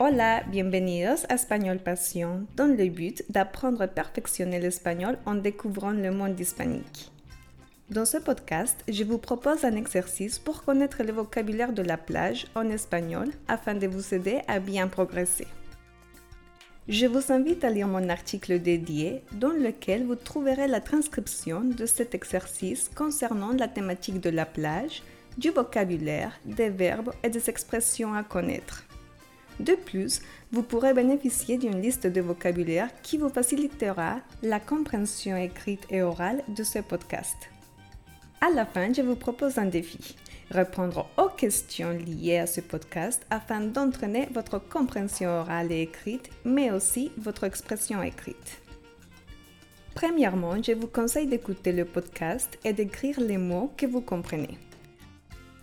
Hola, bienvenidos à Espagnol Passion, dans le but d'apprendre à perfectionner l'espagnol en découvrant le monde hispanique. Dans ce podcast, je vous propose un exercice pour connaître le vocabulaire de la plage en espagnol afin de vous aider à bien progresser. Je vous invite à lire mon article dédié dans lequel vous trouverez la transcription de cet exercice concernant la thématique de la plage, du vocabulaire, des verbes et des expressions à connaître. De plus, vous pourrez bénéficier d'une liste de vocabulaire qui vous facilitera la compréhension écrite et orale de ce podcast. À la fin, je vous propose un défi. Répondre aux questions liées à ce podcast afin d'entraîner votre compréhension orale et écrite, mais aussi votre expression écrite. Premièrement, je vous conseille d'écouter le podcast et d'écrire les mots que vous comprenez.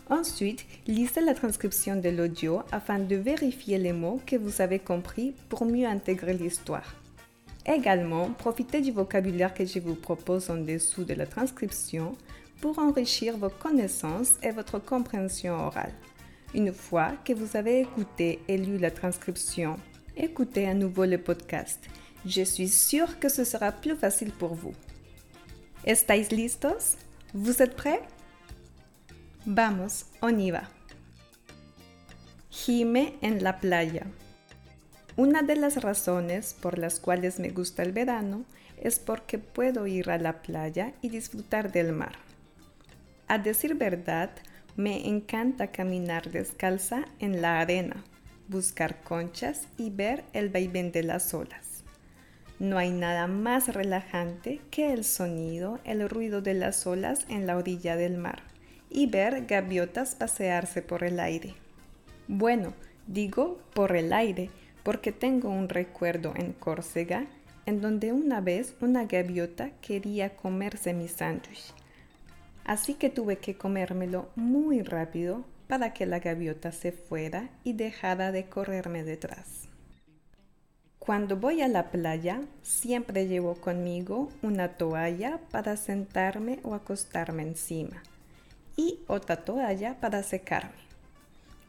Ensuite, lisez la transcription de l'audio afin de vérifier les mots que vous avez compris pour mieux intégrer l'histoire. Également, profitez du vocabulaire que je vous propose en dessous de la transcription pour enrichir vos connaissances et votre compréhension orale. Une fois que vous avez écouté et lu la transcription, écoutez à nouveau le podcast. Je suis sûre que ce sera plus facile pour vous. ¿Estáis listos? Vous êtes prêts? Vamos, on y va. Gime en la playa. Una de las razones por las cuales me gusta el verano es porque puedo ir a la playa y disfrutar del mar. A decir verdad, me encanta caminar descalza en la arena, buscar conchas y ver el vaivén de las olas. No hay nada más relajante que el sonido, el ruido de las olas en la orilla del mar y ver gaviotas pasearse por el aire. Bueno, digo por el aire porque tengo un recuerdo en Córcega en donde una vez una gaviota quería comerse mi sándwich. Así que tuve que comérmelo muy rápido para que la gaviota se fuera y dejara de correrme detrás. Cuando voy a la playa, siempre llevo conmigo una toalla para sentarme o acostarme encima y otra toalla para secarme.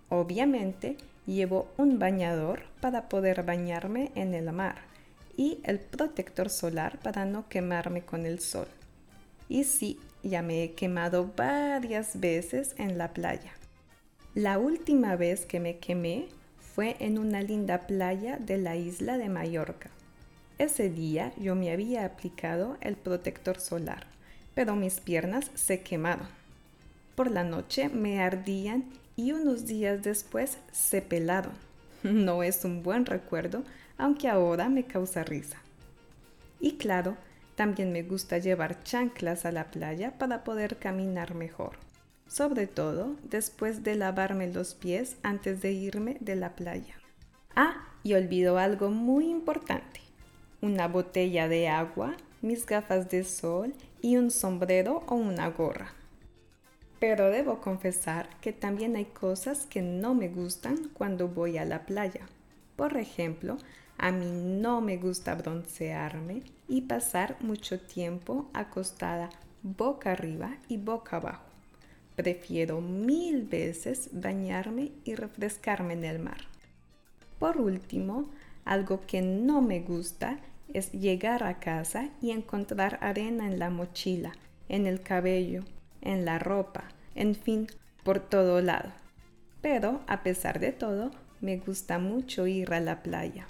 Obviamente llevo un bañador para poder bañarme en el mar y el protector solar para no quemarme con el sol. Y sí, ya me he quemado varias veces en la playa. La última vez que me quemé fue en una linda playa de la isla de Mallorca. Ese día yo me había aplicado el protector solar, pero mis piernas se quemaron por la noche me ardían y unos días después se pelaron. No es un buen recuerdo, aunque ahora me causa risa. Y claro, también me gusta llevar chanclas a la playa para poder caminar mejor, sobre todo después de lavarme los pies antes de irme de la playa. Ah, y olvido algo muy importante, una botella de agua, mis gafas de sol y un sombrero o una gorra. Pero debo confesar que también hay cosas que no me gustan cuando voy a la playa. Por ejemplo, a mí no me gusta broncearme y pasar mucho tiempo acostada boca arriba y boca abajo. Prefiero mil veces bañarme y refrescarme en el mar. Por último, algo que no me gusta es llegar a casa y encontrar arena en la mochila, en el cabello en la ropa, en fin, por todo lado. Pero, a pesar de todo, me gusta mucho ir a la playa.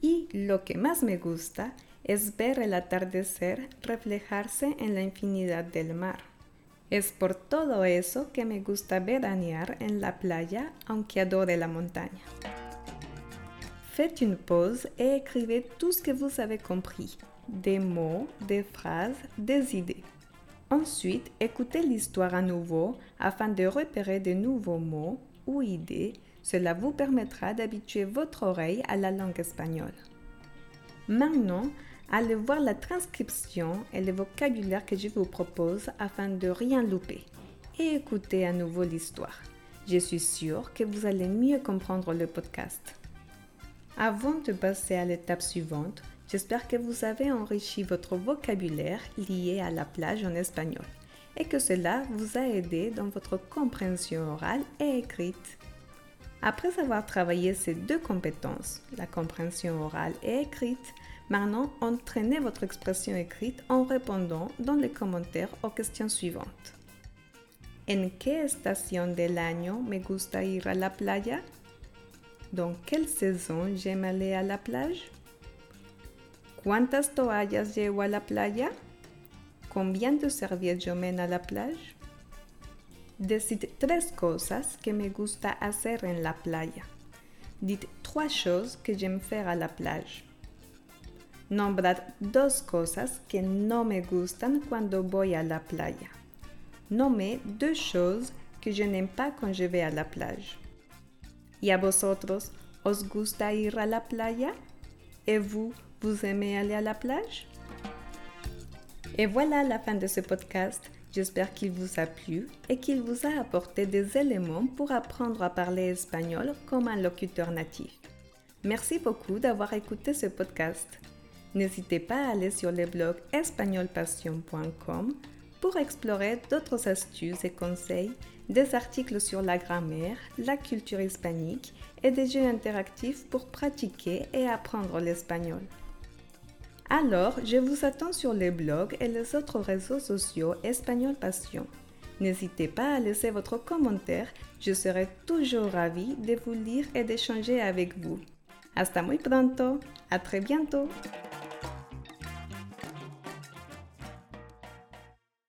Y lo que más me gusta es ver el atardecer reflejarse en la infinidad del mar. Es por todo eso que me gusta veranear en la playa aunque adore la montaña. Faites une pause et écrivez tout ce que vous avez compris. Des mots, des phrases, des idées. Ensuite, écoutez l'histoire à nouveau afin de repérer de nouveaux mots ou idées. Cela vous permettra d'habituer votre oreille à la langue espagnole. Maintenant, allez voir la transcription et le vocabulaire que je vous propose afin de rien louper et écoutez à nouveau l'histoire. Je suis sûre que vous allez mieux comprendre le podcast. Avant de passer à l'étape suivante, J'espère que vous avez enrichi votre vocabulaire lié à la plage en espagnol et que cela vous a aidé dans votre compréhension orale et écrite. Après avoir travaillé ces deux compétences, la compréhension orale et écrite, maintenant entraînez votre expression écrite en répondant dans les commentaires aux questions suivantes. ¿En qué estación del año me gusta ir a la playa? ¿Dans quelle saison j'aime aller à la plage? ¿Cuántas toallas llevo a la playa? ¿Combien de serviettes je mène à la plage? Decid tres cosas que me gusta hacer en la playa. Dites trois choses que j'aime faire à la plage. Nombrad dos cosas que no me gustan cuando voy a la playa. Nommez deux choses que je n'aime pas quand je vais à la plage. ¿Y a vosotros os gusta ir a la playa? Et vous, vous aimez aller à la plage? Et voilà la fin de ce podcast. J'espère qu'il vous a plu et qu'il vous a apporté des éléments pour apprendre à parler espagnol comme un locuteur natif. Merci beaucoup d'avoir écouté ce podcast. N'hésitez pas à aller sur le blog espagnolpassion.com pour explorer d'autres astuces et conseils, des articles sur la grammaire, la culture hispanique et des jeux interactifs pour pratiquer et apprendre l'espagnol. Alors, je vous attends sur les blogs et les autres réseaux sociaux Espagnol Passion. N'hésitez pas à laisser votre commentaire, je serai toujours ravie de vous lire et d'échanger avec vous. Hasta muy pronto, à très bientôt!